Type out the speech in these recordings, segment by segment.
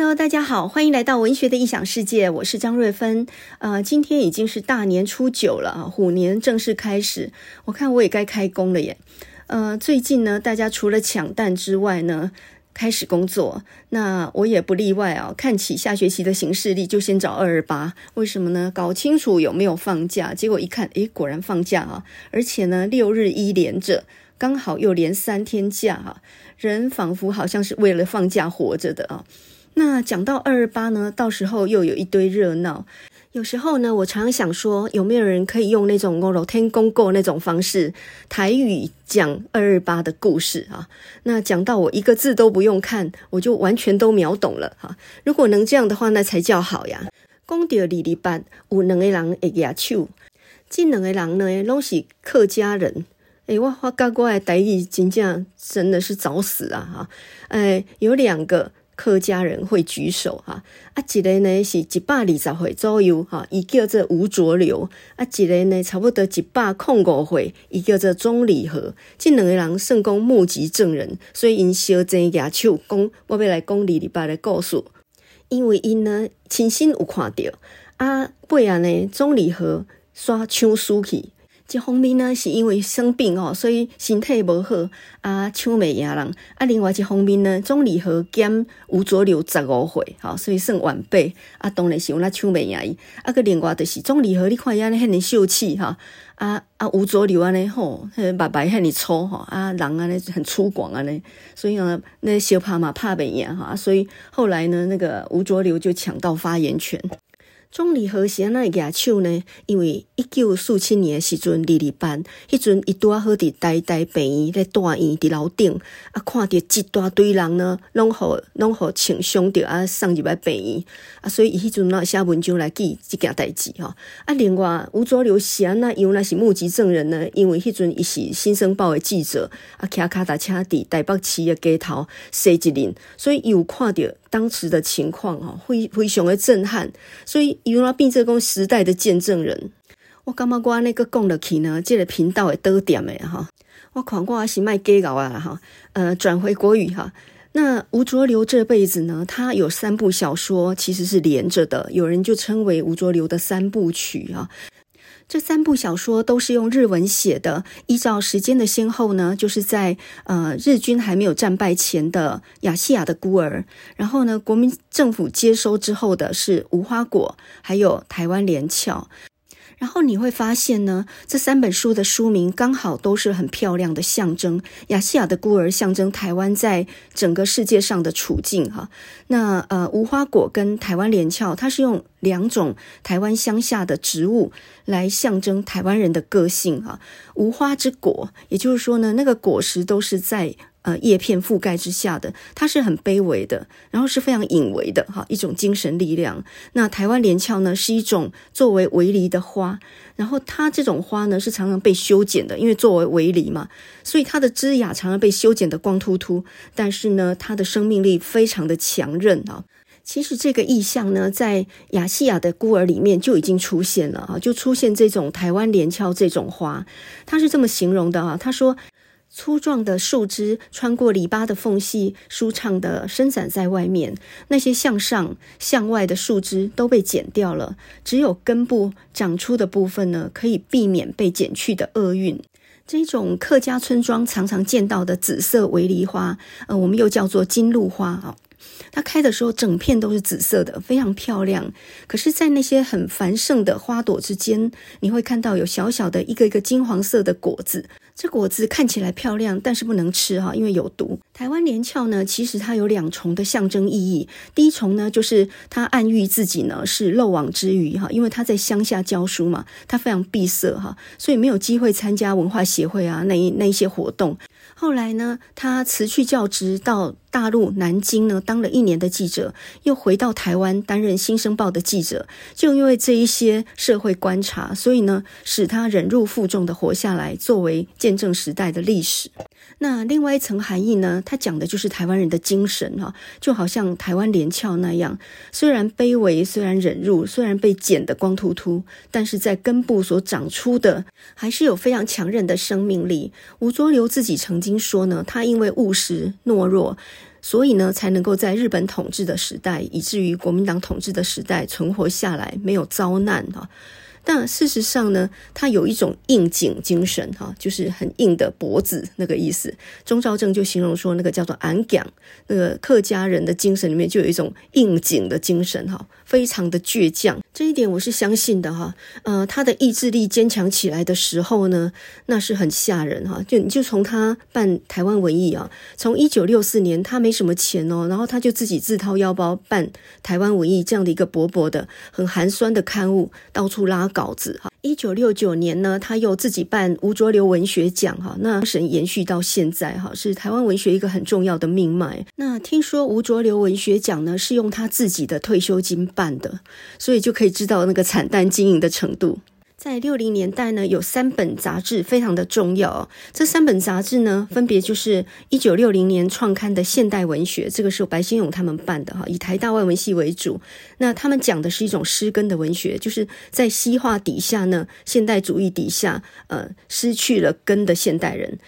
Hello，大家好，欢迎来到文学的异想世界，我是张瑞芬。呃，今天已经是大年初九了啊，虎年正式开始，我看我也该开工了耶。呃，最近呢，大家除了抢蛋之外呢，开始工作，那我也不例外啊。看起下学期的行事历，就先找二二八，为什么呢？搞清楚有没有放假，结果一看，诶，果然放假啊，而且呢，六日一连着，刚好又连三天假哈，人仿佛好像是为了放假活着的啊。那讲到二二八呢，到时候又有一堆热闹。有时候呢，我常常想说，有没有人可以用那种我老天公告那种方式，台语讲二二八的故事啊？那讲到我一个字都不用看，我就完全都秒懂了哈。如果能这样的话，那才叫好呀。讲到二二八，有两个人会举手，这两个人呢，都是客家人。哎，我我刚过来台语，真正真的是找死啊！哈，哎，有两个。客家人会举手哈，啊，一个呢是一百二十岁左右哈，伊叫做吴浊流，啊，一个呢差不多一百零五岁，伊叫做钟理和，这两个人算讲目击证人，所以因相争举手讲，我要来讲二礼拜的故事，因为因呢亲身有看到，啊，尾啊呢钟理和煞抢输去。一方面呢，是因为生病哦，所以身体不好啊，抢袂赢人啊。另外一方面呢，钟离和兼吴浊流十五岁，哈，所以算晚辈啊。当然是有那抢袂赢伊啊。个另外就是钟离和，你看伊安尼很秀气哈啊啊。吴浊流安尼吼，白白很粗哈啊，人安尼很粗犷安尼，所以呢，那小怕嘛怕袂赢哈。所以后来呢，那个吴浊流就抢到发言权。钟离和是安怎举手呢？因为一九四七年诶时阵，二二班，迄阵伊拄好伫台大病院咧住院伫楼顶，啊，看到一大堆人呢，拢好拢好请伤着啊，送入来病院啊，所以伊迄阵呢写文章来记即件代志吼。啊，另外吴浊流是安怎样，那是目击证人呢？因为迄阵伊是新生报的记者，啊，骑脚踏车伫台北市诶街头踅一轮，所以伊有看到当时的情况吼，非非常的震撼，所以。伊那变成讲时代的见证人，我感觉我那个讲落去呢，这个频道会倒点的哈。我看我还是卖假搞啊哈。呃，转回国语哈。那吴浊流这辈子呢，他有三部小说，其实是连着的，有人就称为吴浊流的三部曲哈。这三部小说都是用日文写的，依照时间的先后呢，就是在呃日军还没有战败前的亚细亚的孤儿，然后呢国民政府接收之后的是无花果，还有台湾连翘。然后你会发现呢，这三本书的书名刚好都是很漂亮的象征。亚细亚的孤儿象征台湾在整个世界上的处境哈。那呃，无花果跟台湾连翘，它是用两种台湾乡下的植物来象征台湾人的个性哈。无花之果，也就是说呢，那个果实都是在。呃，叶片覆盖之下的，它是很卑微的，然后是非常隐微的哈，一种精神力量。那台湾连翘呢，是一种作为围篱的花，然后它这种花呢是常常被修剪的，因为作为围篱嘛，所以它的枝桠常常被修剪得光秃秃，但是呢，它的生命力非常的强韧啊。其实这个意象呢，在亚细亚的孤儿里面就已经出现了啊，就出现这种台湾连翘这种花，它是这么形容的啊，他说。粗壮的树枝穿过篱笆的缝隙，舒畅地伸展在外面。那些向上、向外的树枝都被剪掉了，只有根部长出的部分呢，可以避免被剪去的厄运。这种客家村庄常常见到的紫色围篱花，呃，我们又叫做金露花啊。它开的时候，整片都是紫色的，非常漂亮。可是，在那些很繁盛的花朵之间，你会看到有小小的一个一个金黄色的果子。这果子看起来漂亮，但是不能吃哈，因为有毒。台湾连翘呢，其实它有两重的象征意义。第一重呢，就是它暗喻自己呢是漏网之鱼哈，因为他在乡下教书嘛，他非常闭塞哈，所以没有机会参加文化协会啊那一那一些活动。后来呢，他辞去教职，到大陆南京呢当了一年的记者，又回到台湾担任《新生报》的记者。就因为这一些社会观察，所以呢，使他忍辱负重的活下来，作为见证时代的历史。那另外一层含义呢，它讲的就是台湾人的精神哈，就好像台湾连翘那样，虽然卑微，虽然忍辱，虽然被剪得光秃秃，但是在根部所长出的，还是有非常强韧的生命力。吴浊流自己曾经。说呢，他因为务实懦弱，所以呢，才能够在日本统治的时代，以至于国民党统治的时代存活下来，没有遭难哈。但事实上呢，他有一种硬颈精神哈，就是很硬的脖子那个意思。钟兆正就形容说，那个叫做昂讲，那个客家人的精神里面就有一种硬颈的精神哈，非常的倔强。这一点我是相信的哈。呃，他的意志力坚强起来的时候呢，那是很吓人哈。就你就从他办台湾文艺啊，从一九六四年他没什么钱哦，然后他就自己自掏腰包办台湾文艺这样的一个薄薄的、很寒酸的刊物，到处拉稿子哈。一九六九年呢，他又自己办吴浊流文学奖哈，那神延续到现在哈，是台湾文学一个很重要的命脉。那听说吴浊流文学奖呢，是用他自己的退休金办办的，所以就可以知道那个惨淡经营的程度。在六零年代呢，有三本杂志非常的重要哦。这三本杂志呢，分别就是一九六零年创刊的《现代文学》，这个是白先勇他们办的哈，以台大外文系为主。那他们讲的是一种失根的文学，就是在西化底下呢，现代主义底下，呃，失去了根的现代人。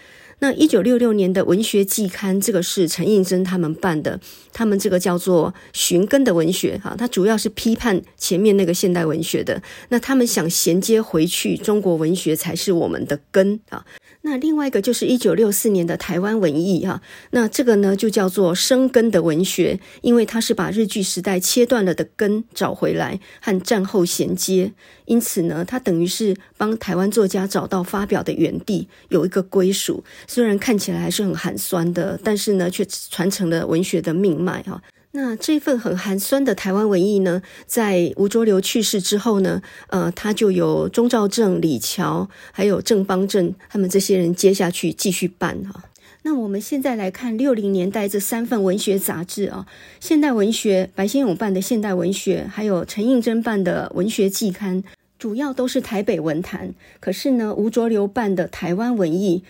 那一九六六年的文学季刊，这个是陈映真他们办的，他们这个叫做寻根的文学，哈，它主要是批判前面那个现代文学的。那他们想衔接回去，中国文学才是我们的根啊。那另外一个就是一九六四年的台湾文艺哈，那这个呢就叫做生根的文学，因为它是把日据时代切断了的根找回来和战后衔接，因此呢，它等于是帮台湾作家找到发表的原地，有一个归属。虽然看起来还是很寒酸的，但是呢，却传承了文学的命脉哈。那这份很寒酸的台湾文艺呢，在吴浊流去世之后呢，呃，他就由钟肇政、李乔还有郑邦正他们这些人接下去继续办哈。那我们现在来看六零年代这三份文学杂志啊，现代文学白先勇办的现代文学，还有陈映真办的文学季刊，主要都是台北文坛。可是呢，吴浊流办的台湾文艺。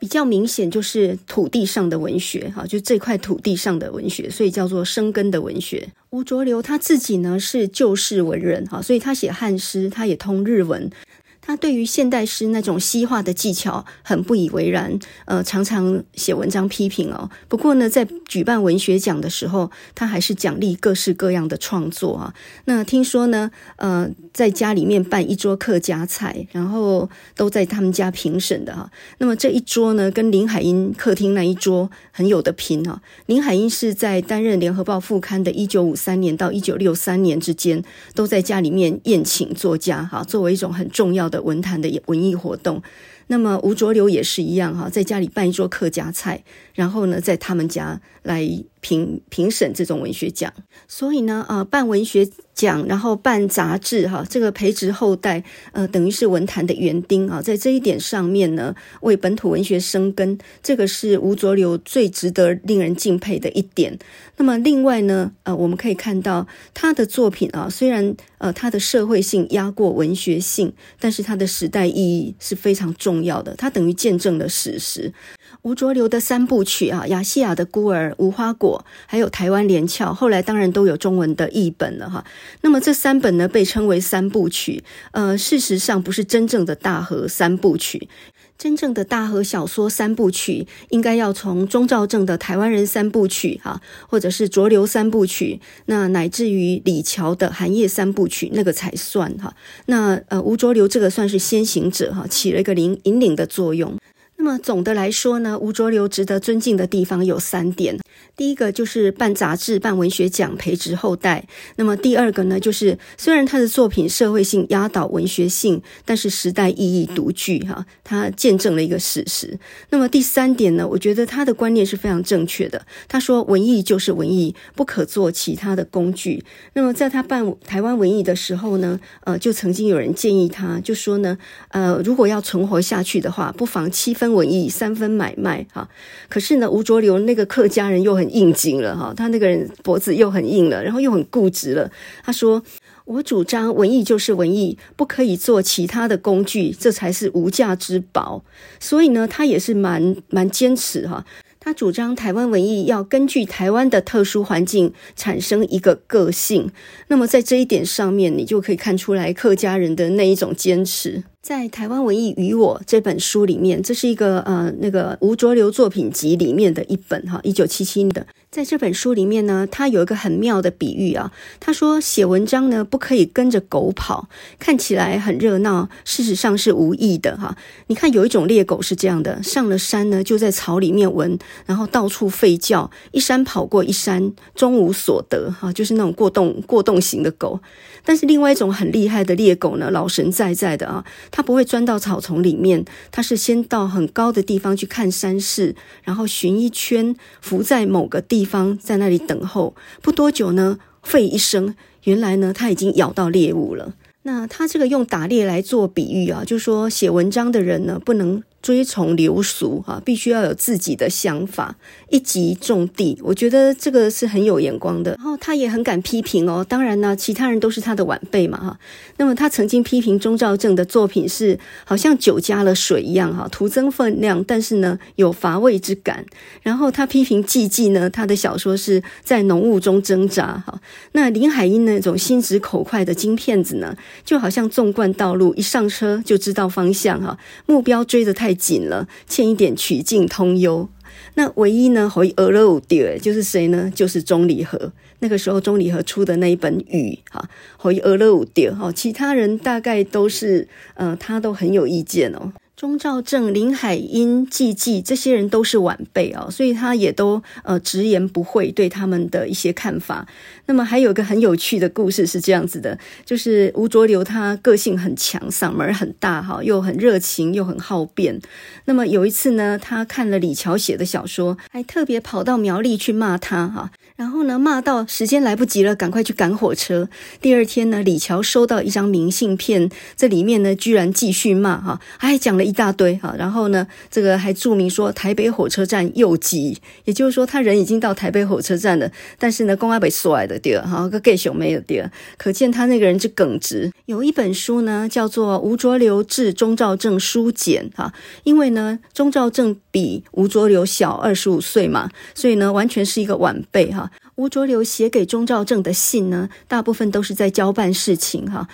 比较明显就是土地上的文学，哈，就这块土地上的文学，所以叫做生根的文学。吴浊流他自己呢是旧式文人，哈，所以他写汉诗，他也通日文。他对于现代诗那种西化的技巧很不以为然，呃，常常写文章批评哦。不过呢，在举办文学奖的时候，他还是奖励各式各样的创作啊。那听说呢，呃，在家里面办一桌客家菜，然后都在他们家评审的哈。那么这一桌呢，跟林海音客厅那一桌很有的拼啊。林海音是在担任联合报副刊的一九五三年到一九六三年之间，都在家里面宴请作家哈，作为一种很重要的。文坛的文艺活动，那么吴浊流也是一样哈，在家里办一桌客家菜，然后呢，在他们家来评评审这种文学奖。所以呢，呃，办文学奖，然后办杂志哈，这个培植后代，呃，等于是文坛的园丁啊，在这一点上面呢，为本土文学生根，这个是吴浊流最值得令人敬佩的一点。那么另外呢，呃，我们可以看到他的作品啊，虽然呃他的社会性压过文学性，但是他的时代意义是非常重要的，他等于见证了史实。吴浊流的三部曲啊，《亚细亚的孤儿》、《无花果》，还有《台湾连翘》，后来当然都有中文的译本了哈。那么这三本呢，被称为三部曲，呃，事实上不是真正的大河三部曲。真正的大河小说三部曲，应该要从钟兆正的《台湾人三部曲》哈，或者是浊流三部曲，那乃至于李乔的《寒夜三部曲》，那个才算哈。那呃，吴浊流这个算是先行者哈，起了一个引引领的作用。那么总的来说呢，吴浊流值得尊敬的地方有三点。第一个就是办杂志、办文学奖，培植后代。那么第二个呢，就是虽然他的作品社会性压倒文学性，但是时代意义独具哈，他见证了一个史实。那么第三点呢，我觉得他的观念是非常正确的。他说文艺就是文艺，不可做其他的工具。那么在他办台湾文艺的时候呢，呃，就曾经有人建议他，就说呢，呃，如果要存活下去的话，不妨七分文艺，三分买卖哈。可是呢，吴浊流那个客家人又很 应景了哈，他那个人脖子又很硬了，然后又很固执了。他说：“我主张文艺就是文艺，不可以做其他的工具，这才是无价之宝。”所以呢，他也是蛮蛮坚持哈。他主张台湾文艺要根据台湾的特殊环境产生一个个性。那么在这一点上面，你就可以看出来客家人的那一种坚持。在《台湾文艺与我》这本书里面，这是一个呃那个吴浊流作品集里面的一本哈，一九七七的。在这本书里面呢，他有一个很妙的比喻啊。他说写文章呢，不可以跟着狗跑，看起来很热闹，事实上是无益的哈。你看有一种猎狗是这样的，上了山呢就在草里面闻，然后到处吠叫，一山跑过一山，终无所得哈，就是那种过动过动型的狗。但是另外一种很厉害的猎狗呢，老神在在的啊，它不会钻到草丛里面，它是先到很高的地方去看山势，然后巡一圈，伏在某个地地方，在那里等候。不多久呢，吠一声，原来呢，他已经咬到猎物了。那他这个用打猎来做比喻啊，就说写文章的人呢，不能。追从流俗哈，必须要有自己的想法，一击中地。我觉得这个是很有眼光的。然后他也很敢批评哦。当然呢，其他人都是他的晚辈嘛哈。那么他曾经批评钟兆政的作品是好像酒加了水一样哈，徒增分量，但是呢有乏味之感。然后他批评季季呢，他的小说是在浓雾中挣扎哈。那林海音那种心直口快的金片子呢，就好像纵贯道路，一上车就知道方向哈，目标追得太。太紧了，欠一点曲径通幽。那唯一呢，回俄勒五蝶就是谁呢？就是钟理和。那个时候，钟理和出的那一本《雨》啊，回俄勒五蝶哈，其他人大概都是呃，他都很有意见哦。钟兆政、林海音、季季这些人都是晚辈啊，所以他也都呃直言不讳对他们的一些看法。那么还有一个很有趣的故事是这样子的，就是吴浊流他个性很强，嗓门很大哈，又很热情，又很好辩。那么有一次呢，他看了李乔写的小说，还特别跑到苗栗去骂他哈，然后呢骂到时间来不及了，赶快去赶火车。第二天呢，李乔收到一张明信片，这里面呢居然继续骂哈，还讲了。一大堆哈，然后呢，这个还注明说台北火车站右急，也就是说他人已经到台北火车站了，但是呢，公阿北摔的掉哈，个 gay 熊没有掉，可见他那个人是耿直。有一本书呢，叫做《吴浊流致钟兆正书简》哈，因为呢，钟兆正比吴浊流小二十五岁嘛，所以呢，完全是一个晚辈哈。吴浊流写给钟兆政的信呢，大部分都是在交办事情哈。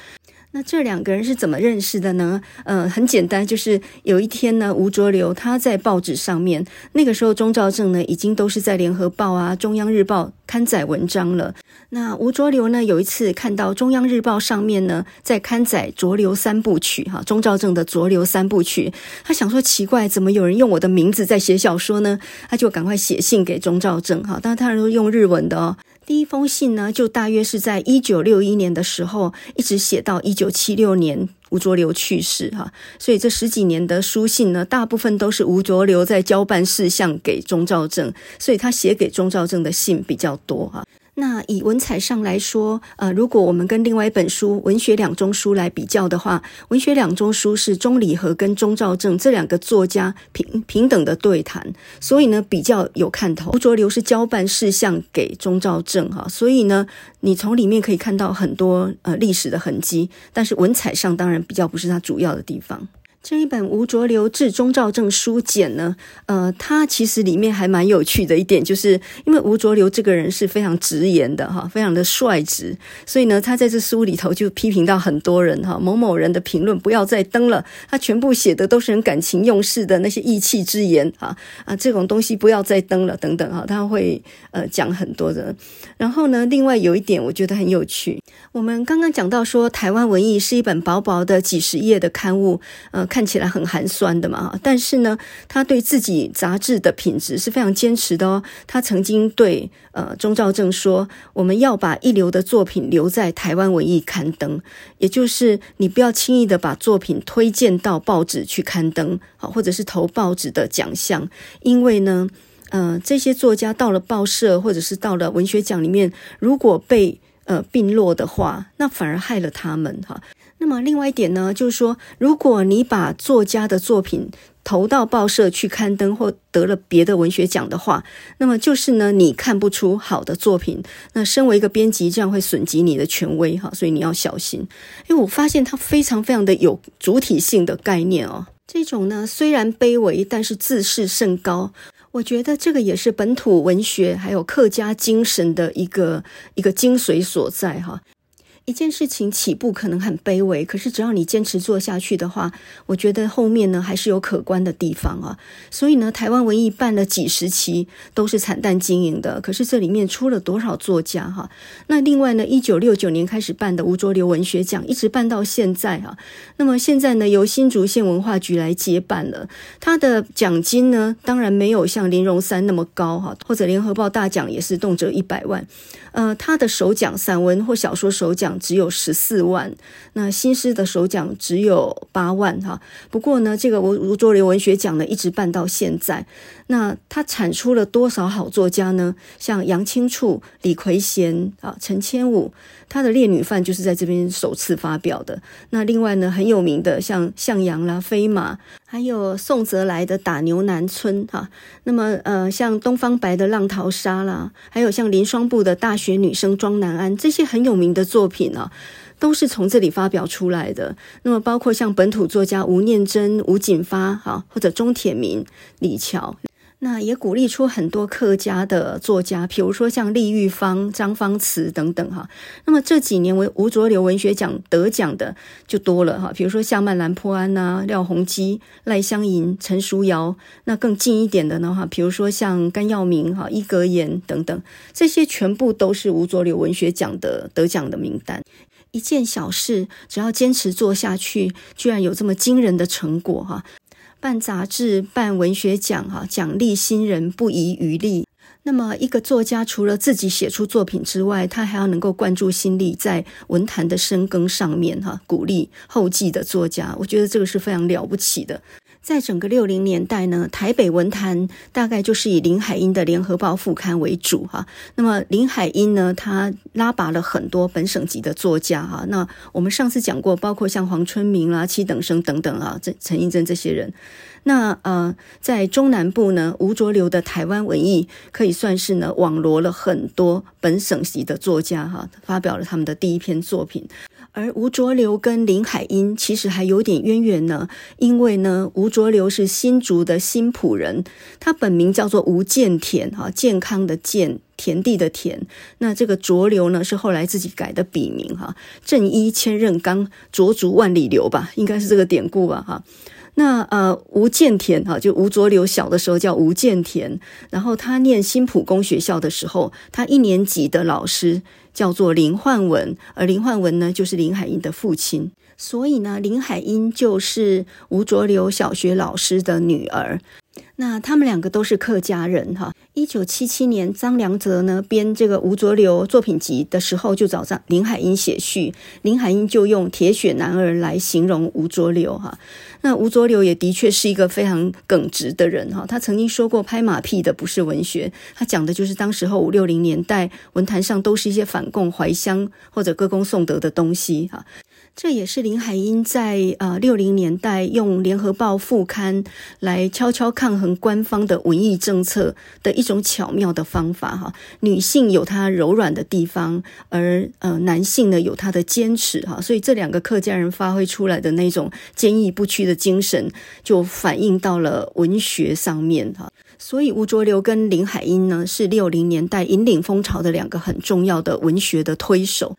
那这两个人是怎么认识的呢？呃，很简单，就是有一天呢，吴浊流他在报纸上面，那个时候钟兆政呢已经都是在联合报啊、中央日报刊载文章了。那吴浊流呢有一次看到中央日报上面呢在刊载《浊流三部曲》哈，钟兆政的《浊流三部曲》，他想说奇怪，怎么有人用我的名字在写小说呢？他就赶快写信给钟兆政哈，当然他都用日文的哦。第一封信呢，就大约是在一九六一年的时候，一直写到一九七六年吴浊流去世哈，所以这十几年的书信呢，大部分都是吴浊流在交办事项给钟兆政，所以他写给钟兆政的信比较多哈。那以文采上来说，呃，如果我们跟另外一本书《文学两中书》来比较的话，《文学两中书》是钟理和跟钟兆政这两个作家平平等的对谈，所以呢比较有看头。吴浊流是交办事项给钟兆政哈，所以呢你从里面可以看到很多呃历史的痕迹，但是文采上当然比较不是他主要的地方。这一本吴浊流致钟兆正书简呢，呃，它其实里面还蛮有趣的一点，就是因为吴浊流这个人是非常直言的哈，非常的率直，所以呢，他在这书里头就批评到很多人哈，某某人的评论不要再登了，他全部写的都是很感情用事的那些义气之言啊啊，这种东西不要再登了等等哈，他会呃讲很多的。然后呢，另外有一点我觉得很有趣，我们刚刚讲到说台湾文艺是一本薄薄的几十页的刊物，呃。看起来很寒酸的嘛，但是呢，他对自己杂志的品质是非常坚持的哦。他曾经对呃钟兆政说：“我们要把一流的作品留在台湾文艺刊登，也就是你不要轻易的把作品推荐到报纸去刊登，好，或者是投报纸的奖项，因为呢，呃，这些作家到了报社或者是到了文学奖里面，如果被呃并落的话，那反而害了他们哈。”那么另外一点呢，就是说，如果你把作家的作品投到报社去刊登，或得了别的文学奖的话，那么就是呢，你看不出好的作品。那身为一个编辑，这样会损及你的权威哈，所以你要小心。因为我发现它非常非常的有主体性的概念哦。这种呢，虽然卑微，但是自视甚高。我觉得这个也是本土文学还有客家精神的一个一个精髓所在哈。一件事情起步可能很卑微，可是只要你坚持做下去的话，我觉得后面呢还是有可观的地方啊。所以呢，台湾文艺办了几十期都是惨淡经营的，可是这里面出了多少作家哈？那另外呢，一九六九年开始办的吴浊流文学奖，一直办到现在哈。那么现在呢，由新竹县文化局来接办了，他的奖金呢，当然没有像林荣三那么高哈，或者联合报大奖也是动辄一百万。呃，他的首奖散文或小说首奖只有十四万，那新诗的首奖只有八万哈。不过呢，这个我吴浊流文学奖呢一直办到现在，那他产出了多少好作家呢？像杨青处、李奎贤啊、陈千武，他的《烈女犯》就是在这边首次发表的。那另外呢，很有名的像向阳啦、飞马。还有宋泽来的《打牛南村》哈，那么呃，像东方白的《浪淘沙》啦，还有像林双布的《大学女生庄南安》这些很有名的作品啊，都是从这里发表出来的。那么包括像本土作家吴念真、吴锦发哈，或者钟铁民、李乔。那也鼓励出很多客家的作家，比如说像厉玉芳、张芳慈等等哈。那么这几年为吴浊流文学奖得奖的就多了哈，比如说像曼兰坡安呐、廖鸿基、赖香吟、陈淑瑶。那更近一点的呢哈，比如说像甘耀明哈、伊格言等等，这些全部都是吴浊流文学奖的得奖的名单。一件小事，只要坚持做下去，居然有这么惊人的成果哈。办杂志、办文学奖，哈，奖励新人不遗余力。那么，一个作家除了自己写出作品之外，他还要能够灌注心力在文坛的深耕上面，哈，鼓励后继的作家。我觉得这个是非常了不起的。在整个六零年代呢，台北文坛大概就是以林海音的《联合报》副刊为主哈。那么林海音呢，他拉拔了很多本省籍的作家哈。那我们上次讲过，包括像黄春明啦、七等生等等啊，这陈映真这些人。那呃，在中南部呢，吴浊流的台湾文艺可以算是呢网罗了很多本省籍的作家哈，发表了他们的第一篇作品。而吴浊流跟林海音其实还有点渊源呢，因为呢，吴浊流是新竹的新埔人，他本名叫做吴建田哈，健康的健，田地的田。那这个浊流呢，是后来自己改的笔名哈，正一千仞冈，浊足万里流吧，应该是这个典故吧哈。那呃，吴建田哈，就吴浊流小的时候叫吴建田，然后他念新埔公学校的时候，他一年级的老师。叫做林焕文，而林焕文呢，就是林海音的父亲，所以呢，林海音就是吴浊流小学老师的女儿。那他们两个都是客家人哈。一九七七年，张良泽呢编这个吴浊流作品集的时候，就找张林海音写序，林海音就用铁血男儿来形容吴浊流哈。那吴浊流也的确是一个非常耿直的人哈，他曾经说过，拍马屁的不是文学，他讲的就是当时候五六零年代文坛上都是一些反共怀乡或者歌功颂德的东西哈。这也是林海音在呃六零年代用《联合报》副刊来悄悄抗衡官方的文艺政策的一种巧妙的方法哈。女性有她柔软的地方，而呃男性呢有他的坚持哈。所以这两个客家人发挥出来的那种坚毅不屈的精神，就反映到了文学上面哈。所以吴浊流跟林海音呢是六零年代引领风潮的两个很重要的文学的推手。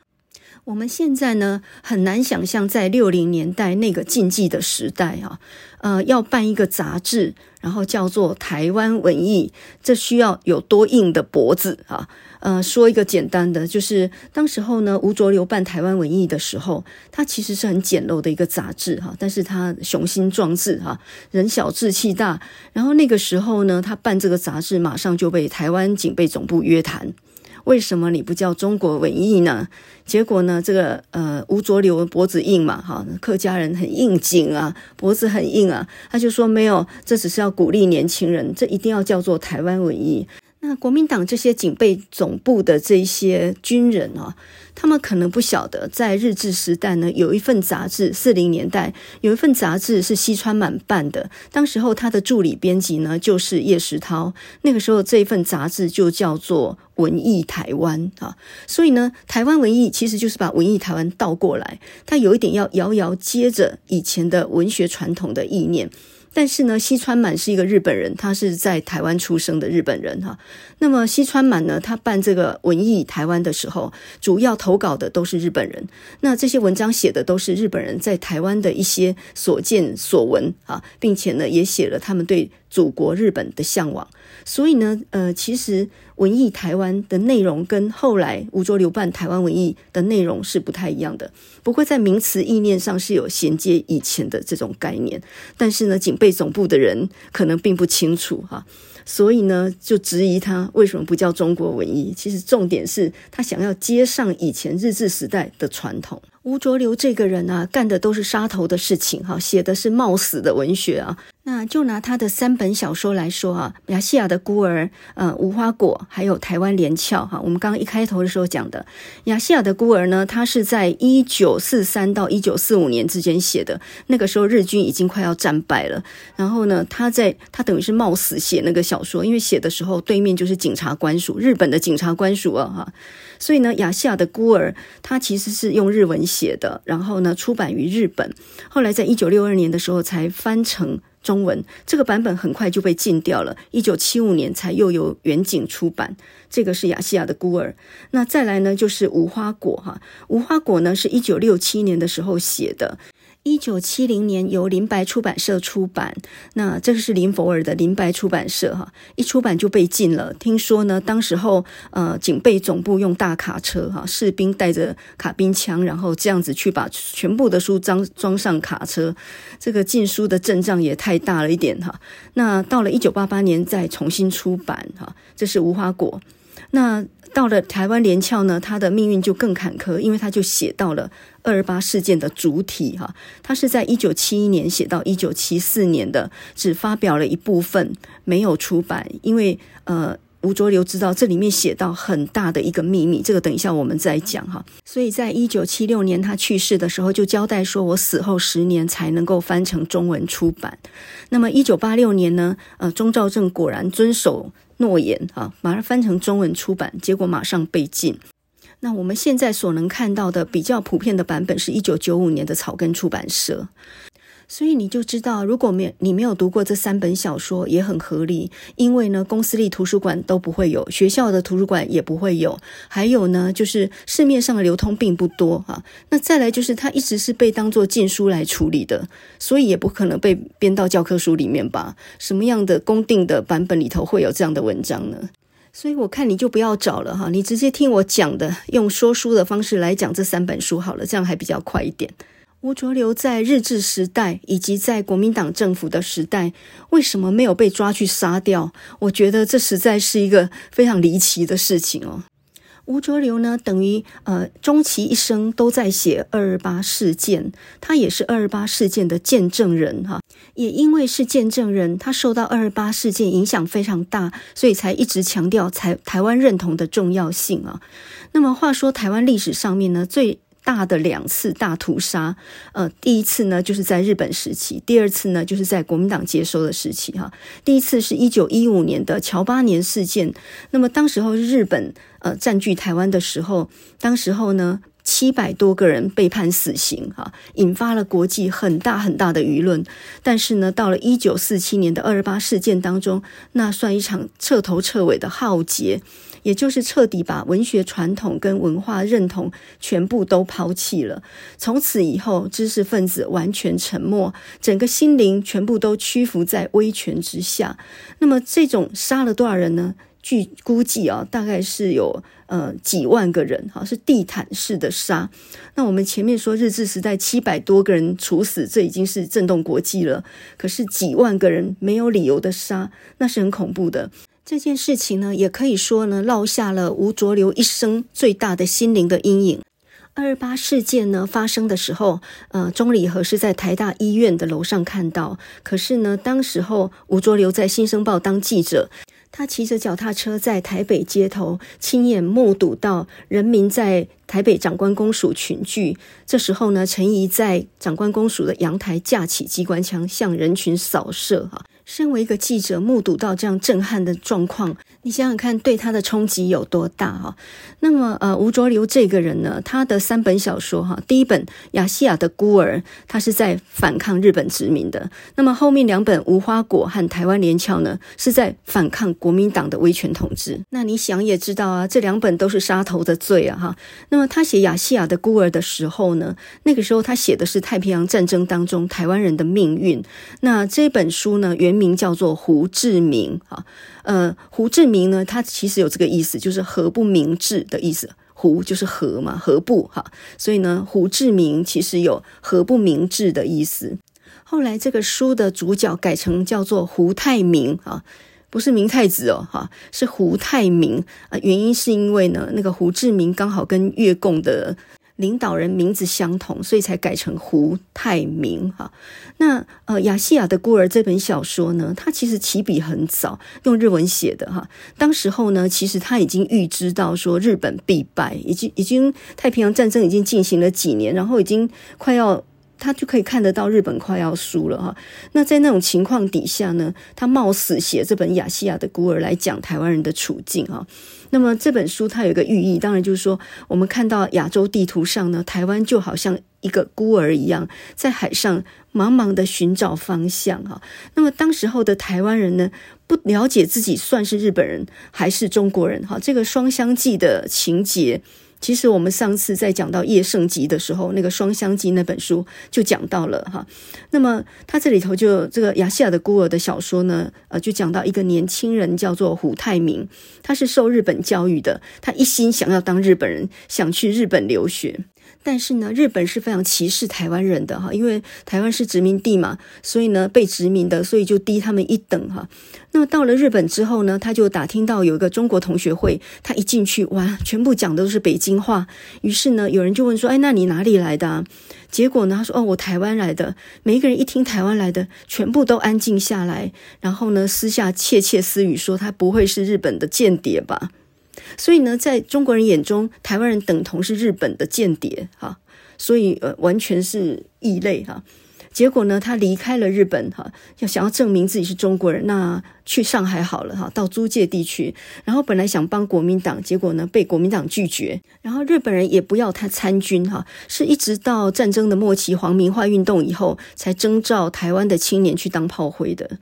我们现在呢很难想象，在六零年代那个禁忌的时代啊，呃，要办一个杂志，然后叫做台湾文艺，这需要有多硬的脖子啊？呃，说一个简单的，就是当时候呢，吴浊流办台湾文艺的时候，他其实是很简陋的一个杂志哈，但是他雄心壮志哈，人小志气大，然后那个时候呢，他办这个杂志，马上就被台湾警备总部约谈。为什么你不叫中国文艺呢？结果呢，这个呃吴浊流脖子硬嘛，哈，客家人很应景啊，脖子很硬啊，他就说没有，这只是要鼓励年轻人，这一定要叫做台湾文艺。那国民党这些警备总部的这些军人啊，他们可能不晓得，在日治时代呢，有一份杂志，四零年代有一份杂志是西川满办的。当时候他的助理编辑呢，就是叶石涛。那个时候这一份杂志就叫做《文艺台湾》啊。所以呢，台湾文艺其实就是把文艺台湾倒过来，它有一点要遥遥接着以前的文学传统的意念。但是呢，西川满是一个日本人，他是在台湾出生的日本人哈。那么西川满呢，他办这个文艺台湾的时候，主要投稿的都是日本人。那这些文章写的都是日本人在台湾的一些所见所闻啊，并且呢，也写了他们对祖国日本的向往。所以呢，呃，其实文艺台湾的内容跟后来吴浊流办台湾文艺的内容是不太一样的。不过在名词意念上是有衔接以前的这种概念，但是呢，警备总部的人可能并不清楚哈，所以呢，就质疑他为什么不叫中国文艺。其实重点是他想要接上以前日治时代的传统。吴浊流这个人啊，干的都是杀头的事情哈，写的是冒死的文学啊。那就拿他的三本小说来说啊，《亚细亚的孤儿》、呃，《无花果》还有《台湾连翘》哈。我们刚刚一开头的时候讲的《亚细亚的孤儿》呢，他是在一九四三到一九四五年之间写的。那个时候日军已经快要战败了，然后呢，他在他等于是冒死写那个小说，因为写的时候对面就是警察官署，日本的警察官署啊哈。所以呢，《亚细亚的孤儿》他其实是用日文写的，然后呢出版于日本，后来在一九六二年的时候才翻成。中文这个版本很快就被禁掉了，一九七五年才又由远景出版。这个是亚细亚的孤儿。那再来呢，就是无花果哈，无花果呢是一九六七年的时候写的。一九七零年由林白出版社出版，那这个是林佛尔的林白出版社哈，一出版就被禁了。听说呢，当时候呃警备总部用大卡车哈，士兵带着卡宾枪，然后这样子去把全部的书装装上卡车，这个禁书的阵仗也太大了一点哈。那到了一九八八年再重新出版哈，这是无花果。那到了台湾连翘呢，他的命运就更坎坷，因为他就写到了二二八事件的主体哈，他是在一九七一年写到一九七四年的，只发表了一部分，没有出版，因为呃吴浊流知道这里面写到很大的一个秘密，这个等一下我们再讲哈，所以在一九七六年他去世的时候就交代说，我死后十年才能够翻成中文出版，那么一九八六年呢，呃钟兆政果然遵守。诺言啊，把它翻成中文出版，结果马上被禁。那我们现在所能看到的比较普遍的版本是一九九五年的草根出版社。所以你就知道，如果没有你没有读过这三本小说，也很合理。因为呢，公司立图书馆都不会有，学校的图书馆也不会有。还有呢，就是市面上的流通并不多啊。那再来就是，它一直是被当作禁书来处理的，所以也不可能被编到教科书里面吧？什么样的公定的版本里头会有这样的文章呢？所以我看你就不要找了哈，你直接听我讲的，用说书的方式来讲这三本书好了，这样还比较快一点。吴浊流在日治时代以及在国民党政府的时代，为什么没有被抓去杀掉？我觉得这实在是一个非常离奇的事情哦。吴浊流呢，等于呃，终其一生都在写二二八事件，他也是二二八事件的见证人哈。也因为是见证人，他受到二二八事件影响非常大，所以才一直强调台台湾认同的重要性啊。那么话说，台湾历史上面呢，最大的两次大屠杀，呃，第一次呢就是在日本时期，第二次呢就是在国民党接收的时期哈。第一次是一九一五年的乔八年事件，那么当时候日本呃占据台湾的时候，当时候呢七百多个人被判死刑哈，引发了国际很大很大的舆论。但是呢，到了一九四七年的二二八事件当中，那算一场彻头彻尾的浩劫。也就是彻底把文学传统跟文化认同全部都抛弃了。从此以后，知识分子完全沉默，整个心灵全部都屈服在威权之下。那么，这种杀了多少人呢？据估计啊，大概是有呃几万个人，哈，是地毯式的杀。那我们前面说日治时代七百多个人处死，这已经是震动国际了。可是几万个人没有理由的杀，那是很恐怖的。这件事情呢，也可以说呢，落下了吴浊流一生最大的心灵的阴影。二二八事件呢发生的时候，呃，钟理和是在台大医院的楼上看到。可是呢，当时候吴浊流在《新生报》当记者，他骑着脚踏车在台北街头，亲眼目睹到人民在台北长官公署群聚。这时候呢，陈仪在长官公署的阳台架起机关枪，向人群扫射，哈。身为一个记者，目睹到这样震撼的状况，你想想看，对他的冲击有多大哈？那么，呃，吴浊流这个人呢，他的三本小说哈，第一本《亚细亚的孤儿》，他是在反抗日本殖民的；那么后面两本《无花果》和《台湾连翘》呢，是在反抗国民党的威权统治。那你想也知道啊，这两本都是杀头的罪啊哈。那么他写《亚细亚的孤儿》的时候呢，那个时候他写的是太平洋战争当中台湾人的命运。那这本书呢，原名叫做胡志明啊，呃，胡志明呢，他其实有这个意思，就是何不明志的意思。胡就是何嘛，何不哈？所以呢，胡志明其实有何不明志的意思。后来这个书的主角改成叫做胡太明啊，不是明太子哦，哈，是胡太明啊。原因是因为呢，那个胡志明刚好跟越共的。领导人名字相同，所以才改成胡泰明哈。那呃，亚细亚的孤儿这本小说呢，它其实起笔很早，用日文写的哈。当时候呢，其实他已经预知到说日本必败，已经已经太平洋战争已经进行了几年，然后已经快要。他就可以看得到日本快要输了哈，那在那种情况底下呢，他冒死写这本《亚细亚的孤儿》来讲台湾人的处境哈。那么这本书它有一个寓意，当然就是说，我们看到亚洲地图上呢，台湾就好像一个孤儿一样，在海上茫茫的寻找方向哈。那么当时候的台湾人呢，不了解自己算是日本人还是中国人哈，这个双相记的情节。其实我们上次在讲到叶圣吉的时候，那个《双香记》那本书就讲到了哈。那么他这里头就这个亚细亚的孤儿的小说呢，呃，就讲到一个年轻人叫做胡太明，他是受日本教育的，他一心想要当日本人，想去日本留学。但是呢，日本是非常歧视台湾人的哈，因为台湾是殖民地嘛，所以呢，被殖民的，所以就低他们一等哈。那么到了日本之后呢，他就打听到有一个中国同学会，他一进去哇，全部讲的都是北京话。于是呢，有人就问说：“哎，那你哪里来的？”结果呢，他说：“哦，我台湾来的。”每一个人一听台湾来的，全部都安静下来，然后呢，私下窃窃私语说：“他不会是日本的间谍吧？”所以呢，在中国人眼中，台湾人等同是日本的间谍哈，所以呃，完全是异类哈。结果呢，他离开了日本哈，要想要证明自己是中国人，那去上海好了哈，到租界地区，然后本来想帮国民党，结果呢，被国民党拒绝，然后日本人也不要他参军哈，是一直到战争的末期，皇民化运动以后，才征召台湾的青年去当炮灰的。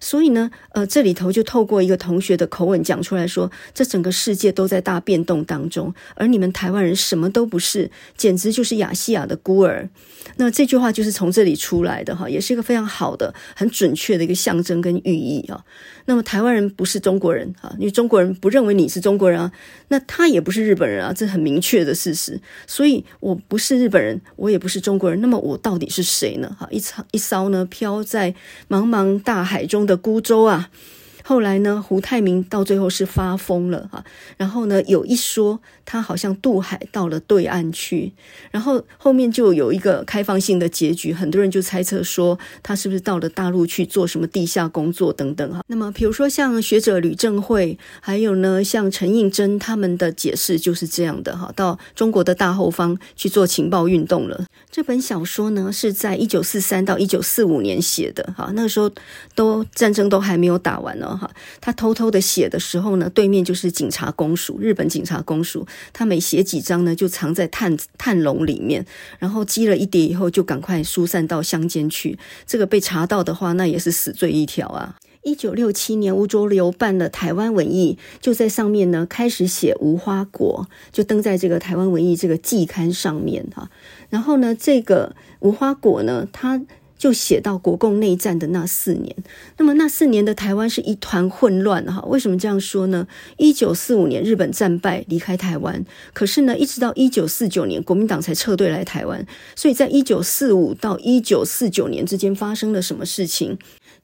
所以呢，呃，这里头就透过一个同学的口吻讲出来说，这整个世界都在大变动当中，而你们台湾人什么都不是，简直就是亚细亚的孤儿。那这句话就是从这里出来的哈，也是一个非常好的、很准确的一个象征跟寓意啊。那么台湾人不是中国人啊，因为中国人不认为你是中国人啊，那他也不是日本人啊，这很明确的事实。所以我不是日本人，我也不是中国人，那么我到底是谁呢？哈，一艘一艘呢飘在茫茫大海中的孤舟啊。后来呢，胡太明到最后是发疯了哈，然后呢，有一说他好像渡海到了对岸去，然后后面就有一个开放性的结局，很多人就猜测说他是不是到了大陆去做什么地下工作等等哈。那么比如说像学者吕正慧，还有呢像陈映真他们的解释就是这样的哈，到中国的大后方去做情报运动了。这本小说呢是在一九四三到一九四五年写的哈，那个时候都战争都还没有打完呢。哈，他偷偷的写的时候呢，对面就是警察公署，日本警察公署。他每写几章呢，就藏在炭炭笼里面，然后积了一叠以后，就赶快疏散到乡间去。这个被查到的话，那也是死罪一条啊。一九六七年，吴浊流办了《台湾文艺》，就在上面呢开始写《无花果》，就登在这个《台湾文艺》这个季刊上面哈。然后呢，这个《无花果》呢，它。就写到国共内战的那四年，那么那四年的台湾是一团混乱哈。为什么这样说呢？一九四五年日本战败离开台湾，可是呢，一直到一九四九年国民党才撤退来台湾。所以在一九四五到一九四九年之间发生了什么事情？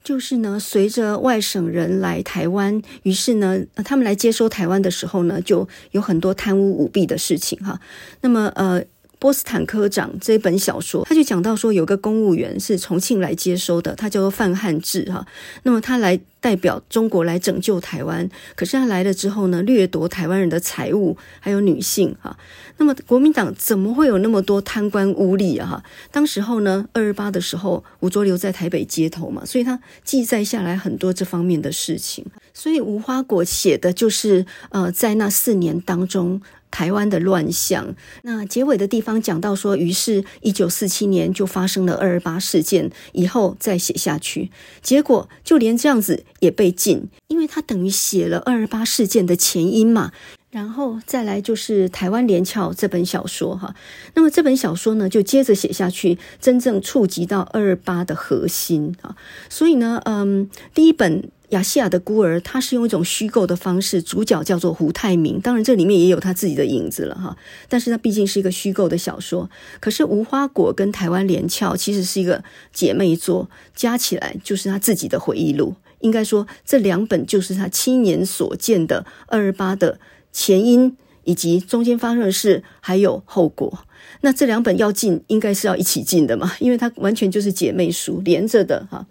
就是呢，随着外省人来台湾，于是呢，他们来接收台湾的时候呢，就有很多贪污舞弊的事情哈。那么呃。波斯坦科长》这本小说，他就讲到说，有个公务员是重庆来接收的，他叫做范汉志哈。那么他来代表中国来拯救台湾，可是他来了之后呢，掠夺台湾人的财物，还有女性哈。那么国民党怎么会有那么多贪官污吏啊？哈，当时候呢，二二八的时候，吴浊流在台北街头嘛，所以他记载下来很多这方面的事情。所以无花果写的就是呃，在那四年当中。台湾的乱象，那结尾的地方讲到说，于是，一九四七年就发生了二二八事件，以后再写下去，结果就连这样子也被禁，因为他等于写了二二八事件的前因嘛。然后再来就是《台湾连翘》这本小说哈，那么这本小说呢，就接着写下去，真正触及到二二八的核心啊。所以呢，嗯，第一本。亚细亚的孤儿，他是用一种虚构的方式，主角叫做胡泰明，当然这里面也有他自己的影子了哈。但是它毕竟是一个虚构的小说。可是无花果跟台湾连翘其实是一个姐妹作，加起来就是他自己的回忆录。应该说这两本就是他亲眼所见的二二八的前因，以及中间发生的事，还有后果。那这两本要进，应该是要一起进的嘛，因为它完全就是姐妹书连着的哈。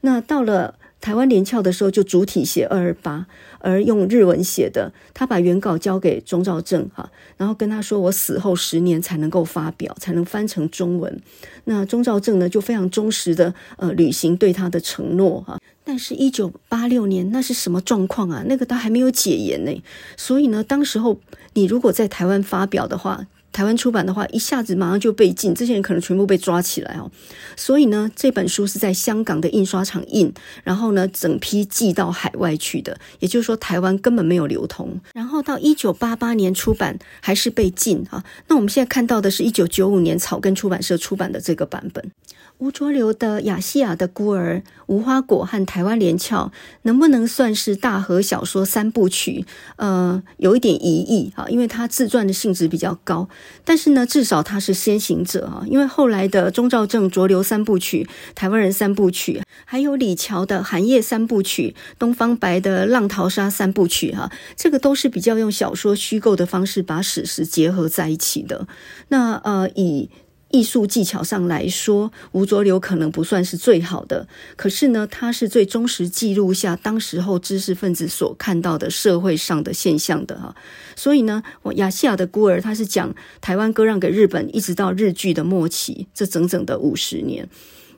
那到了。台湾连翘的时候，就主体写二二八，而用日文写的。他把原稿交给钟兆政哈，然后跟他说：“我死后十年才能够发表，才能翻成中文。”那钟兆政呢，就非常忠实的呃履行对他的承诺哈。但是，一九八六年那是什么状况啊？那个他还没有解严呢，所以呢，当时候你如果在台湾发表的话。台湾出版的话，一下子马上就被禁，这些人可能全部被抓起来哦。所以呢，这本书是在香港的印刷厂印，然后呢，整批寄到海外去的。也就是说，台湾根本没有流通。然后到一九八八年出版，还是被禁啊。那我们现在看到的是一九九五年草根出版社出版的这个版本。吴浊流的《亚细亚的孤儿》、《无花果》和《台湾连翘》，能不能算是大河小说三部曲？呃，有一点疑义啊，因为它自传的性质比较高。但是呢，至少他是先行者啊，因为后来的钟兆政、浊流三部曲、台湾人三部曲，还有李乔的《寒夜三部曲》、东方白的《浪淘沙三部曲》哈，这个都是比较用小说虚构的方式把史实结合在一起的。那呃，以艺术技巧上来说，吴浊流可能不算是最好的，可是呢，他是最忠实记录下当时候知识分子所看到的社会上的现象的哈。所以呢，我亚细亚的孤儿，他是讲台湾割让给日本，一直到日据的末期，这整整的五十年。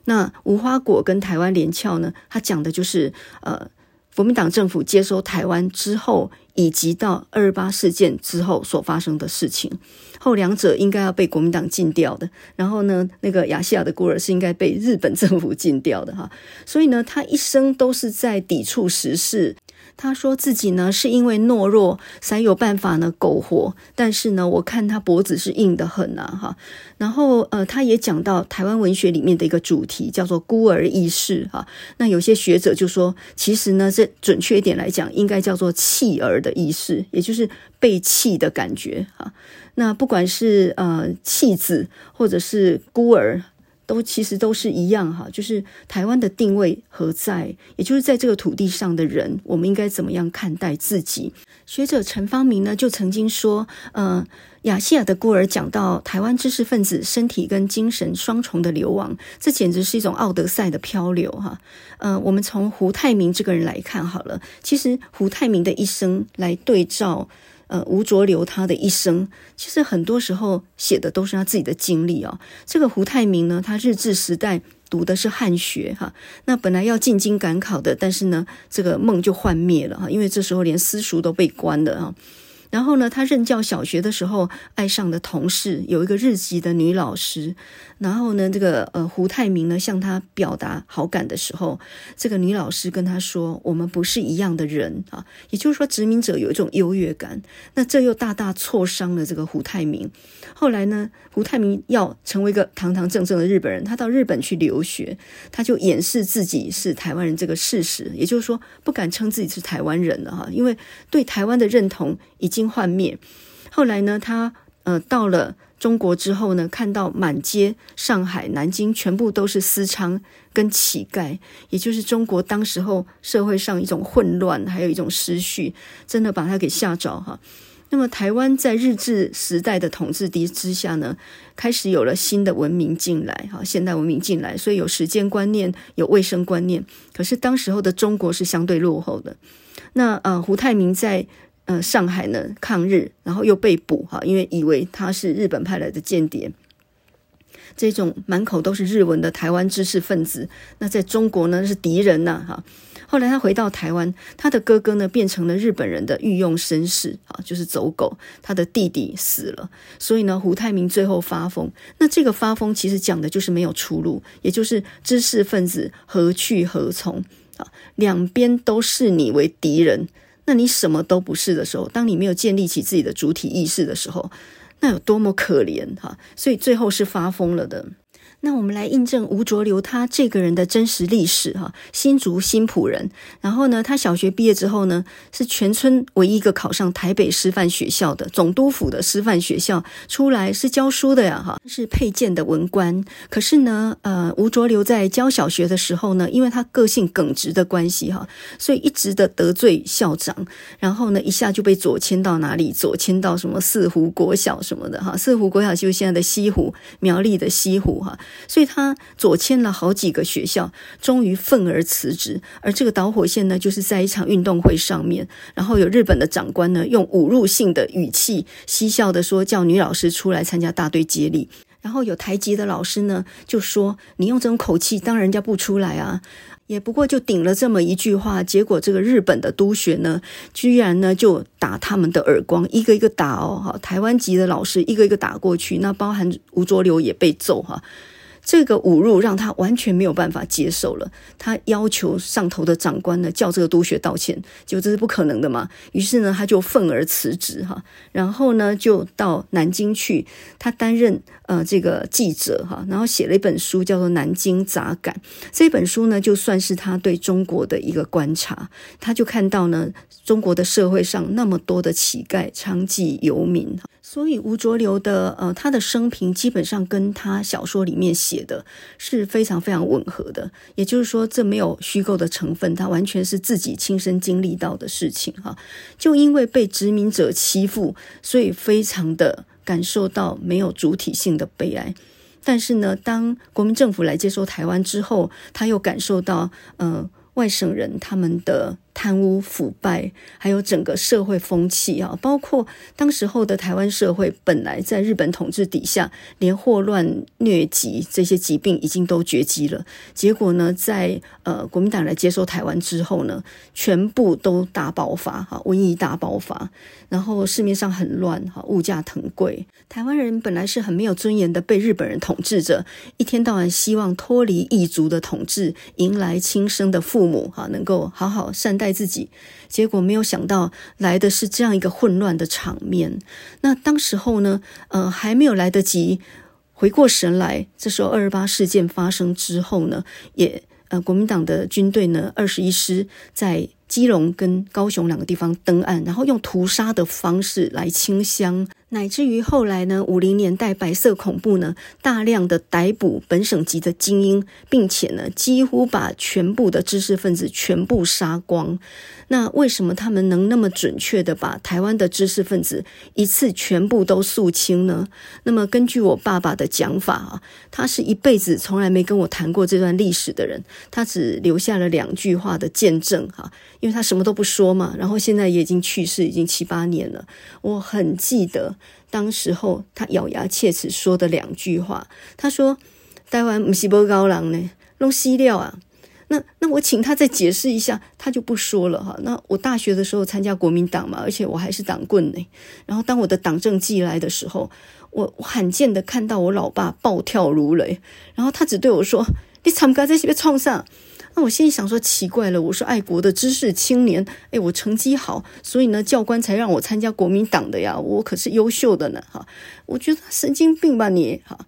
那无花果跟台湾连翘呢，他讲的就是呃，国民党政府接收台湾之后，以及到二二八事件之后所发生的事情。后两者应该要被国民党禁掉的，然后呢，那个亚细亚的孤儿是应该被日本政府禁掉的哈。所以呢，他一生都是在抵触时事。他说自己呢是因为懦弱才有办法呢苟活，但是呢，我看他脖子是硬得很呐哈。然后呃，他也讲到台湾文学里面的一个主题叫做孤儿意识哈。那有些学者就说，其实呢，这准确一点来讲，应该叫做弃儿的意识，也就是被弃的感觉哈。那不管是呃弃子或者是孤儿，都其实都是一样哈，就是台湾的定位何在？也就是在这个土地上的人，我们应该怎么样看待自己？学者陈方明呢就曾经说，呃，亚细亚的孤儿讲到台湾知识分子身体跟精神双重的流亡，这简直是一种奥德赛的漂流哈。呃，我们从胡泰明这个人来看好了，其实胡泰明的一生来对照。呃，吴浊流他的一生，其实很多时候写的都是他自己的经历哦。这个胡太明呢，他日治时代读的是汉学哈，那本来要进京赶考的，但是呢，这个梦就幻灭了哈，因为这时候连私塾都被关了哈。然后呢，他任教小学的时候，爱上的同事有一个日籍的女老师。然后呢，这个呃胡泰明呢向她表达好感的时候，这个女老师跟他说：“我们不是一样的人啊。”也就是说，殖民者有一种优越感。那这又大大挫伤了这个胡泰明。后来呢，胡泰明要成为一个堂堂正正的日本人，他到日本去留学，他就掩饰自己是台湾人这个事实，也就是说，不敢称自己是台湾人了哈，因为对台湾的认同已经幻灭。后来呢，他呃到了。中国之后呢，看到满街上海、南京全部都是私娼跟乞丐，也就是中国当时候社会上一种混乱，还有一种失序，真的把他给吓着哈。那么台湾在日治时代的统治之之下呢，开始有了新的文明进来，哈，现代文明进来，所以有时间观念，有卫生观念。可是当时候的中国是相对落后的。那呃，胡太明在呃上海呢抗日，然后又被捕，哈，因为以为他是日本派来的间谍。这种满口都是日文的台湾知识分子，那在中国呢是敌人呐，哈。后来他回到台湾，他的哥哥呢变成了日本人的御用绅士啊，就是走狗。他的弟弟死了，所以呢，胡太明最后发疯。那这个发疯其实讲的就是没有出路，也就是知识分子何去何从啊？两边都视你为敌人，那你什么都不是的时候，当你没有建立起自己的主体意识的时候，那有多么可怜哈！所以最后是发疯了的。那我们来印证吴浊流他这个人的真实历史哈，新竹新埔人。然后呢，他小学毕业之后呢，是全村唯一一个考上台北师范学校的总督府的师范学校出来是教书的呀哈，是配剑的文官。可是呢，呃，吴浊流在教小学的时候呢，因为他个性耿直的关系哈，所以一直的得罪校长，然后呢，一下就被左迁到哪里？左迁到什么四湖国小什么的哈，四湖国小就是现在的西湖，苗栗的西湖哈。所以他左迁了好几个学校，终于愤而辞职。而这个导火线呢，就是在一场运动会上面，然后有日本的长官呢，用侮辱性的语气嬉笑的说，叫女老师出来参加大队接力。然后有台籍的老师呢，就说你用这种口气，当人家不出来啊。也不过就顶了这么一句话，结果这个日本的督学呢，居然呢就打他们的耳光，一个一个打哦，哈，台湾籍的老师一个一个打过去，那包含吴浊流也被揍哈。这个侮辱让他完全没有办法接受了，他要求上头的长官呢叫这个督学道歉，结果这是不可能的嘛。于是呢，他就愤而辞职哈，然后呢就到南京去，他担任呃这个记者哈，然后写了一本书叫做《南京杂感》。这本书呢就算是他对中国的一个观察，他就看到呢中国的社会上那么多的乞丐、娼妓、游民。所以吴浊流的呃，他的生平基本上跟他小说里面写的是非常非常吻合的，也就是说，这没有虚构的成分，他完全是自己亲身经历到的事情哈。就因为被殖民者欺负，所以非常的感受到没有主体性的悲哀。但是呢，当国民政府来接收台湾之后，他又感受到呃，外省人他们的。贪污腐败，还有整个社会风气啊，包括当时候的台湾社会，本来在日本统治底下，连霍乱、疟疾这些疾病已经都绝迹了。结果呢，在呃国民党来接收台湾之后呢，全部都大爆发哈，瘟疫大爆发，然后市面上很乱哈，物价腾贵。台湾人本来是很没有尊严的，被日本人统治着，一天到晚希望脱离异族的统治，迎来亲生的父母哈，能够好好善待。自己，结果没有想到来的是这样一个混乱的场面。那当时候呢，呃，还没有来得及回过神来。这时候二二八事件发生之后呢，也呃，国民党的军队呢，二十一师在基隆跟高雄两个地方登岸，然后用屠杀的方式来清乡。乃至于后来呢，五零年代白色恐怖呢，大量的逮捕本省籍的精英，并且呢，几乎把全部的知识分子全部杀光。那为什么他们能那么准确的把台湾的知识分子一次全部都肃清呢？那么根据我爸爸的讲法啊，他是一辈子从来没跟我谈过这段历史的人，他只留下了两句话的见证哈，因为他什么都不说嘛。然后现在也已经去世，已经七八年了，我很记得。当时候，他咬牙切齿说的两句话，他说：“台湾不是高人呢，弄西料啊。”那那我请他再解释一下，他就不说了哈。那我大学的时候参加国民党嘛，而且我还是党棍呢。然后当我的党政寄来的时候，我罕见的看到我老爸暴跳如雷，然后他只对我说：“你参加这些创啥？”那我心里想说奇怪了，我说爱国的知识青年，诶，我成绩好，所以呢教官才让我参加国民党的呀，我可是优秀的呢，哈，我觉得神经病吧你，哈，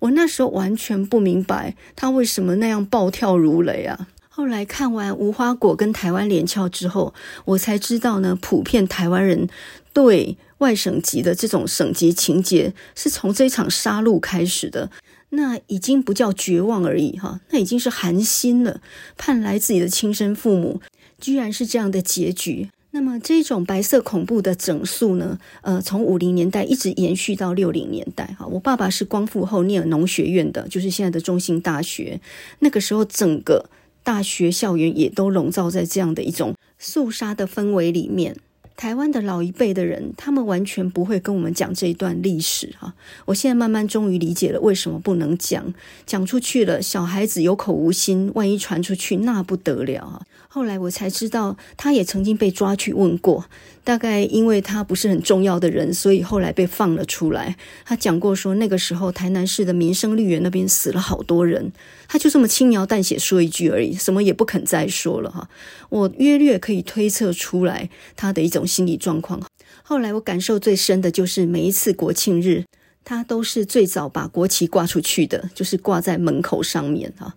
我那时候完全不明白他为什么那样暴跳如雷啊。后来看完《无花果》跟《台湾连翘》之后，我才知道呢，普遍台湾人对外省籍的这种省籍情结是从这场杀戮开始的。那已经不叫绝望而已哈，那已经是寒心了。盼来自己的亲生父母，居然是这样的结局。那么这种白色恐怖的整肃呢，呃，从五零年代一直延续到六零年代。哈，我爸爸是光复后念农学院的，就是现在的中兴大学。那个时候，整个大学校园也都笼罩在这样的一种肃杀的氛围里面。台湾的老一辈的人，他们完全不会跟我们讲这一段历史哈。我现在慢慢终于理解了为什么不能讲，讲出去了，小孩子有口无心，万一传出去那不得了啊。后来我才知道，他也曾经被抓去问过。大概因为他不是很重要的人，所以后来被放了出来。他讲过说，那个时候台南市的民生绿园那边死了好多人，他就这么轻描淡写说一句而已，什么也不肯再说了哈。我约略可以推测出来他的一种心理状况。后来我感受最深的就是每一次国庆日，他都是最早把国旗挂出去的，就是挂在门口上面哈。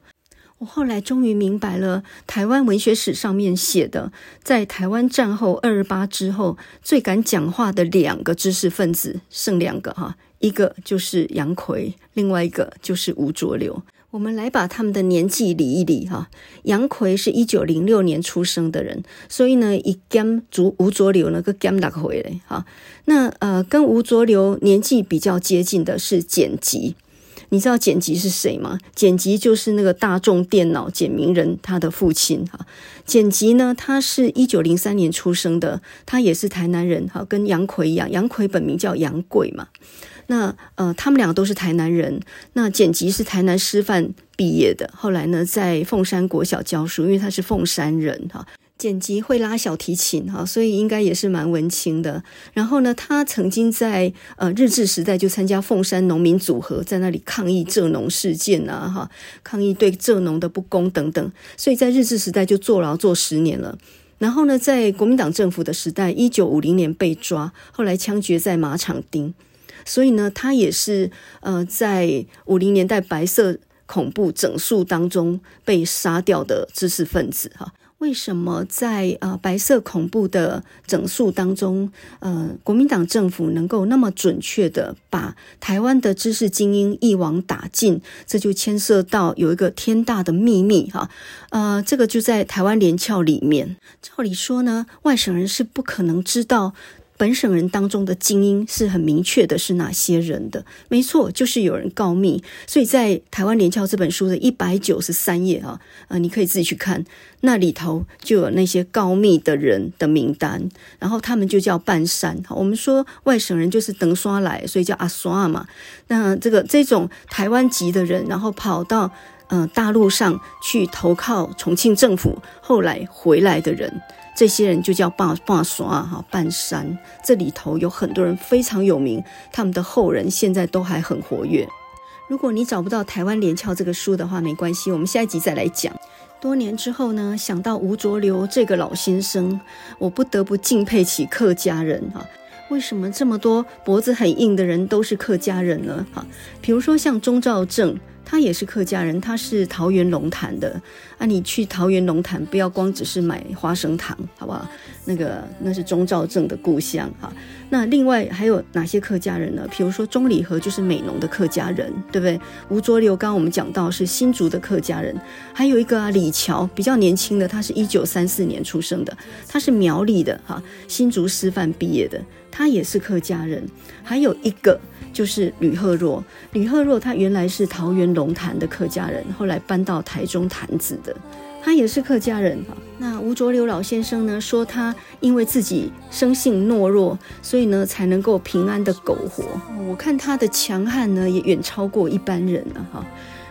我后来终于明白了，台湾文学史上面写的，在台湾战后二二八之后最敢讲话的两个知识分子，剩两个哈，一个就是杨逵，另外一个就是吴浊流。我们来把他们的年纪理一理哈。杨逵是一九零六年出生的人，所以呢，一减足吴浊流那个减六回嘞哈。那呃，跟吴浊流年纪比较接近的是简吉。你知道简吉是谁吗？简吉就是那个大众电脑简明人他的父亲哈。简吉呢，他是一九零三年出生的，他也是台南人哈，跟杨逵一样，杨逵本名叫杨贵嘛。那呃，他们两个都是台南人。那简吉是台南师范毕业的，后来呢，在凤山国小教书，因为他是凤山人哈。剪辑会拉小提琴哈，所以应该也是蛮文青的。然后呢，他曾经在呃日治时代就参加凤山农民组合，在那里抗议蔗农事件啊哈，抗议对蔗农的不公等等。所以在日治时代就坐牢坐十年了。然后呢，在国民党政府的时代，一九五零年被抓，后来枪决在马场町。所以呢，他也是呃在五零年代白色恐怖整肃当中被杀掉的知识分子哈。为什么在呃白色恐怖的整肃当中，呃国民党政府能够那么准确的把台湾的知识精英一网打尽？这就牵涉到有一个天大的秘密哈，呃，这个就在台湾联翘里面。照理说呢，外省人是不可能知道。本省人当中的精英是很明确的，是哪些人的？没错，就是有人告密。所以在《台湾联侨》这本书的一百九十三页啊，呃，你可以自己去看，那里头就有那些告密的人的名单，然后他们就叫半山。我们说外省人就是等刷来，所以叫阿刷嘛。那这个这种台湾籍的人，然后跑到呃大陆上去投靠重庆政府，后来回来的人。这些人就叫半半刷哈，半山，这里头有很多人非常有名，他们的后人现在都还很活跃。如果你找不到《台湾连翘》这个书的话，没关系，我们下一集再来讲。多年之后呢，想到吴浊流这个老先生，我不得不敬佩起客家人哈。为什么这么多脖子很硬的人都是客家人呢？哈，比如说像钟兆正。他也是客家人，他是桃园龙潭的啊。你去桃园龙潭，不要光只是买花生糖，好不好？那个那是钟兆政的故乡哈。那另外还有哪些客家人呢？比如说钟礼和就是美浓的客家人，对不对？吴浊流刚刚我们讲到是新竹的客家人，还有一个啊李乔比较年轻的，他是一九三四年出生的，他是苗栗的哈，新竹师范毕业的，他也是客家人。还有一个。就是吕赫若，吕赫若他原来是桃园龙潭的客家人，后来搬到台中潭子的，他也是客家人哈。那吴浊流老先生呢，说他因为自己生性懦弱，所以呢才能够平安的苟活。我看他的强悍呢，也远超过一般人了哈。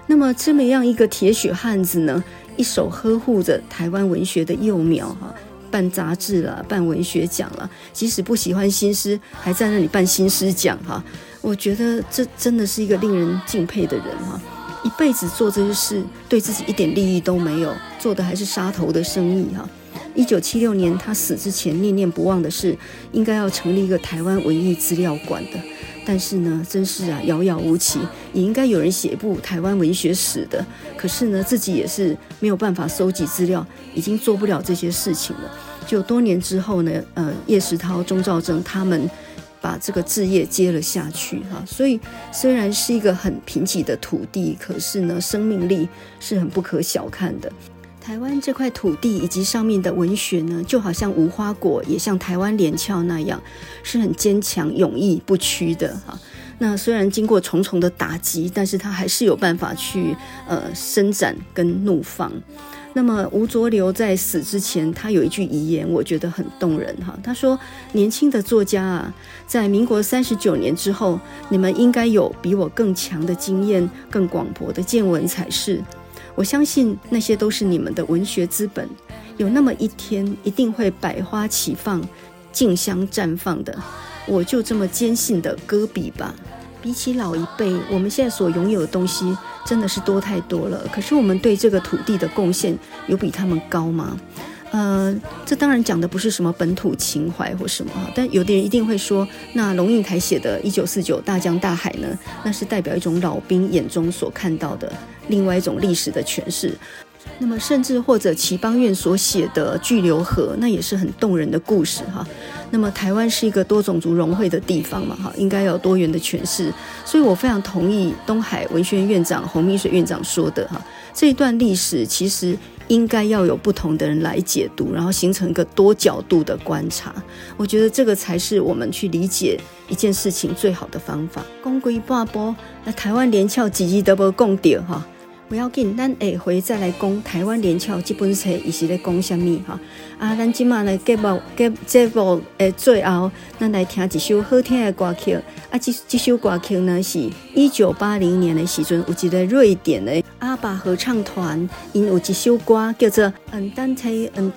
那么这么样一个铁血汉子呢，一手呵护着台湾文学的幼苗哈，办杂志了，办文学奖了，即使不喜欢新诗，还在那里办新诗奖哈。我觉得这真的是一个令人敬佩的人哈，一辈子做这些事，对自己一点利益都没有，做的还是杀头的生意哈。一九七六年他死之前念念不忘的是，应该要成立一个台湾文艺资料馆的，但是呢，真是啊遥遥无期，也应该有人写一部台湾文学史的，可是呢，自己也是没有办法收集资料，已经做不了这些事情了。就多年之后呢，呃，叶石涛、钟肇政他们。把这个置业接了下去哈，所以虽然是一个很贫瘠的土地，可是呢，生命力是很不可小看的。台湾这块土地以及上面的文学呢，就好像无花果，也像台湾连翘那样，是很坚强、勇毅不屈的哈。那虽然经过重重的打击，但是它还是有办法去呃伸展跟怒放。那么吴浊流在死之前，他有一句遗言，我觉得很动人哈。他说：“年轻的作家啊，在民国三十九年之后，你们应该有比我更强的经验、更广博的见闻才是。我相信那些都是你们的文学资本，有那么一天一定会百花齐放、竞相绽放的。我就这么坚信的搁笔吧。”比起老一辈，我们现在所拥有的东西真的是多太多了。可是我们对这个土地的贡献有比他们高吗？呃，这当然讲的不是什么本土情怀或什么，但有的人一定会说，那龙应台写的《一九四九大江大海》呢，那是代表一种老兵眼中所看到的另外一种历史的诠释。那么，甚至或者齐邦彦所写的《巨流河》，那也是很动人的故事哈。那么，台湾是一个多种族融汇的地方嘛哈，应该有多元的诠释。所以我非常同意东海文学院院长洪明水院长说的哈，这一段历史其实应该要有不同的人来解读，然后形成一个多角度的观察。我觉得这个才是我们去理解一件事情最好的方法。公归半波，那台湾连翘几集都无讲到哈。不要紧，咱下回再来讲台湾连翘这本书，伊是咧讲什么哈？啊，咱今嘛来节目节节目诶最后，咱来听一首好听的歌曲。啊，这这首歌曲呢，是一九八零年的时阵，有一个瑞典的阿爸合唱团，因有一首歌叫做《Andante Andante》。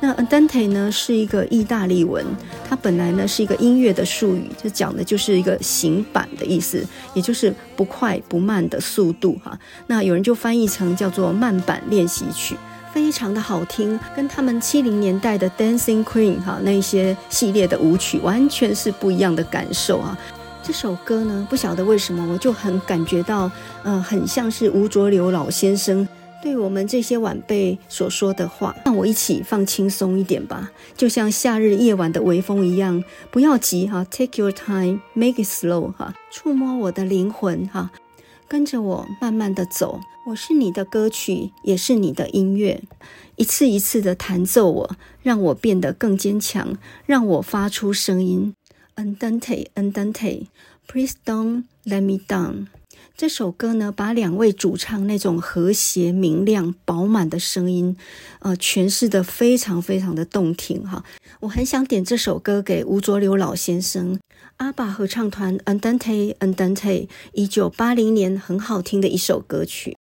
那 Andante 呢是一个意大利文，它本来呢是一个音乐的术语，就讲的就是一个行板的意思，也就是不快不慢的速度哈。那有人就翻译成叫做慢板练习曲。非常的好听，跟他们七零年代的 Dancing Queen 哈那些系列的舞曲完全是不一样的感受啊！这首歌呢，不晓得为什么我就很感觉到，呃，很像是吴浊流老先生对我们这些晚辈所说的话。让我一起放轻松一点吧，就像夏日夜晚的微风一样，不要急哈，Take your time, make it slow 哈，触摸我的灵魂哈。跟着我慢慢的走，我是你的歌曲，也是你的音乐，一次一次的弹奏我，让我变得更坚强，让我发出声音。Andante, Andante, please don't let me down。这首歌呢，把两位主唱那种和谐、明亮、饱满的声音，呃，诠释得非常非常的动听哈。我很想点这首歌给吴浊流老先生，阿爸合唱团 Andante Andante，一九八零年很好听的一首歌曲。